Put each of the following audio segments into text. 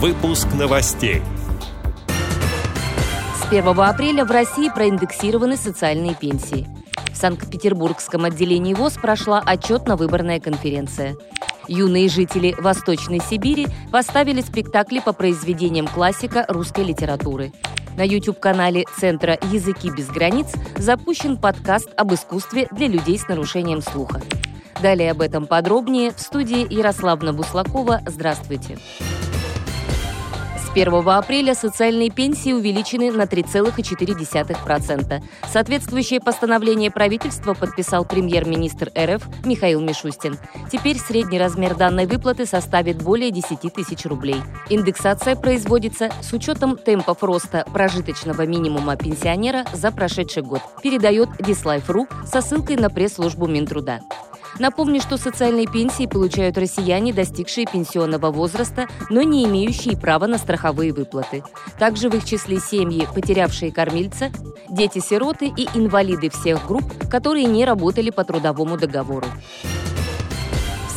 Выпуск новостей. С 1 апреля в России проиндексированы социальные пенсии. В Санкт-Петербургском отделении ВОЗ прошла отчетно-выборная конференция. Юные жители Восточной Сибири поставили спектакли по произведениям классика русской литературы. На YouTube-канале Центра «Языки без границ» запущен подкаст об искусстве для людей с нарушением слуха. Далее об этом подробнее в студии Ярославна Буслакова. Здравствуйте. С 1 апреля социальные пенсии увеличены на 3,4%. Соответствующее постановление правительства подписал премьер-министр РФ Михаил Мишустин. Теперь средний размер данной выплаты составит более 10 тысяч рублей. Индексация производится с учетом темпов роста прожиточного минимума пенсионера за прошедший год, передает Дислайф.ру со ссылкой на пресс-службу Минтруда. Напомню, что социальные пенсии получают россияне, достигшие пенсионного возраста, но не имеющие права на страховые выплаты. Также в их числе семьи, потерявшие кормильца, дети-сироты и инвалиды всех групп, которые не работали по трудовому договору.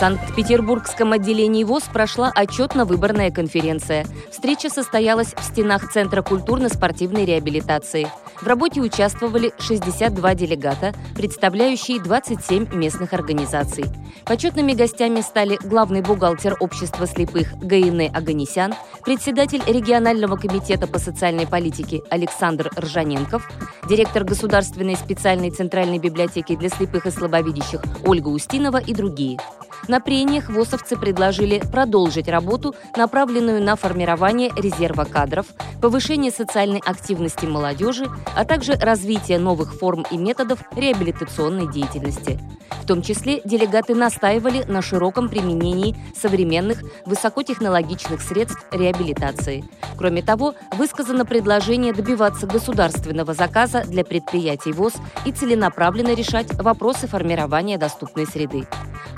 Санкт-Петербургском отделении ВОЗ прошла отчетно-выборная конференция. Встреча состоялась в стенах Центра культурно-спортивной реабилитации. В работе участвовали 62 делегата, представляющие 27 местных организаций. Почетными гостями стали главный бухгалтер общества слепых Гаине Аганесян, председатель регионального комитета по социальной политике Александр Ржаненков, директор Государственной специальной центральной библиотеки для слепых и слабовидящих Ольга Устинова и другие. На прениях ВОСовцы предложили продолжить работу, направленную на формирование резерва кадров, повышение социальной активности молодежи, а также развитие новых форм и методов реабилитационной деятельности. В том числе делегаты настаивали на широком применении современных высокотехнологичных средств реабилитации. Кроме того, высказано предложение добиваться государственного заказа для предприятий ВОЗ и целенаправленно решать вопросы формирования доступной среды.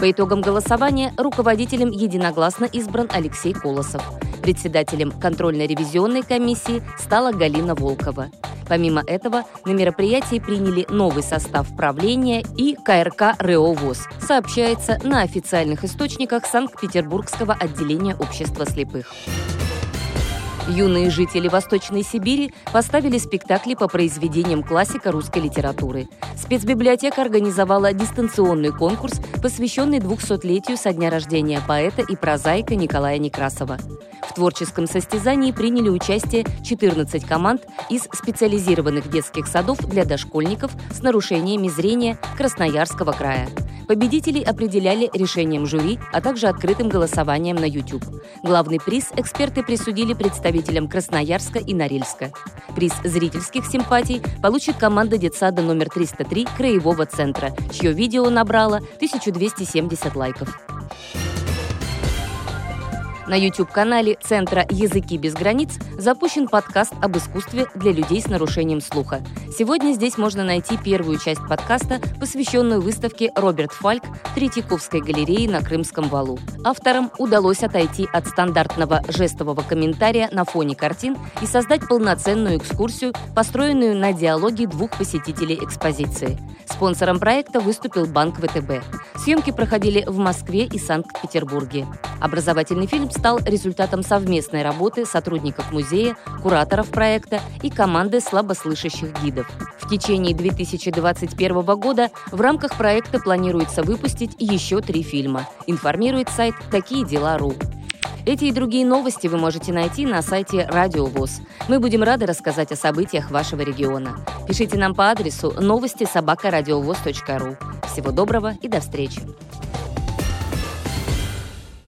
По итогам голосования руководителем единогласно избран Алексей Колосов. Председателем контрольно-ревизионной комиссии стала Галина Волкова. Помимо этого, на мероприятии приняли новый состав правления и КРК РЭО ВОЗ, сообщается на официальных источниках Санкт-Петербургского отделения общества слепых. Юные жители Восточной Сибири поставили спектакли по произведениям классика русской литературы. Спецбиблиотека организовала дистанционный конкурс, посвященный 200-летию со дня рождения поэта и прозаика Николая Некрасова. В творческом состязании приняли участие 14 команд из специализированных детских садов для дошкольников с нарушениями зрения Красноярского края. Победителей определяли решением жюри, а также открытым голосованием на YouTube. Главный приз эксперты присудили представителям Красноярска и Норильска. Приз зрительских симпатий получит команда детсада номер 303 Краевого центра, чье видео набрало 1270 лайков. На YouTube-канале Центра «Языки без границ» запущен подкаст об искусстве для людей с нарушением слуха. Сегодня здесь можно найти первую часть подкаста, посвященную выставке «Роберт Фальк» Третьяковской галерее на Крымском валу. Авторам удалось отойти от стандартного жестового комментария на фоне картин и создать полноценную экскурсию, построенную на диалоге двух посетителей экспозиции. Спонсором проекта выступил Банк ВТБ. Съемки проходили в Москве и Санкт-Петербурге. Образовательный фильм стал результатом совместной работы сотрудников музея, кураторов проекта и команды слабослышащих гидов. В течение 2021 года в рамках проекта планируется выпустить еще три фильма, информирует сайт «Такие дела.ру». Эти и другие новости вы можете найти на сайте Радио ВОЗ. Мы будем рады рассказать о событиях вашего региона. Пишите нам по адресу новости собакарадиовоз.ру. Всего доброго и до встречи!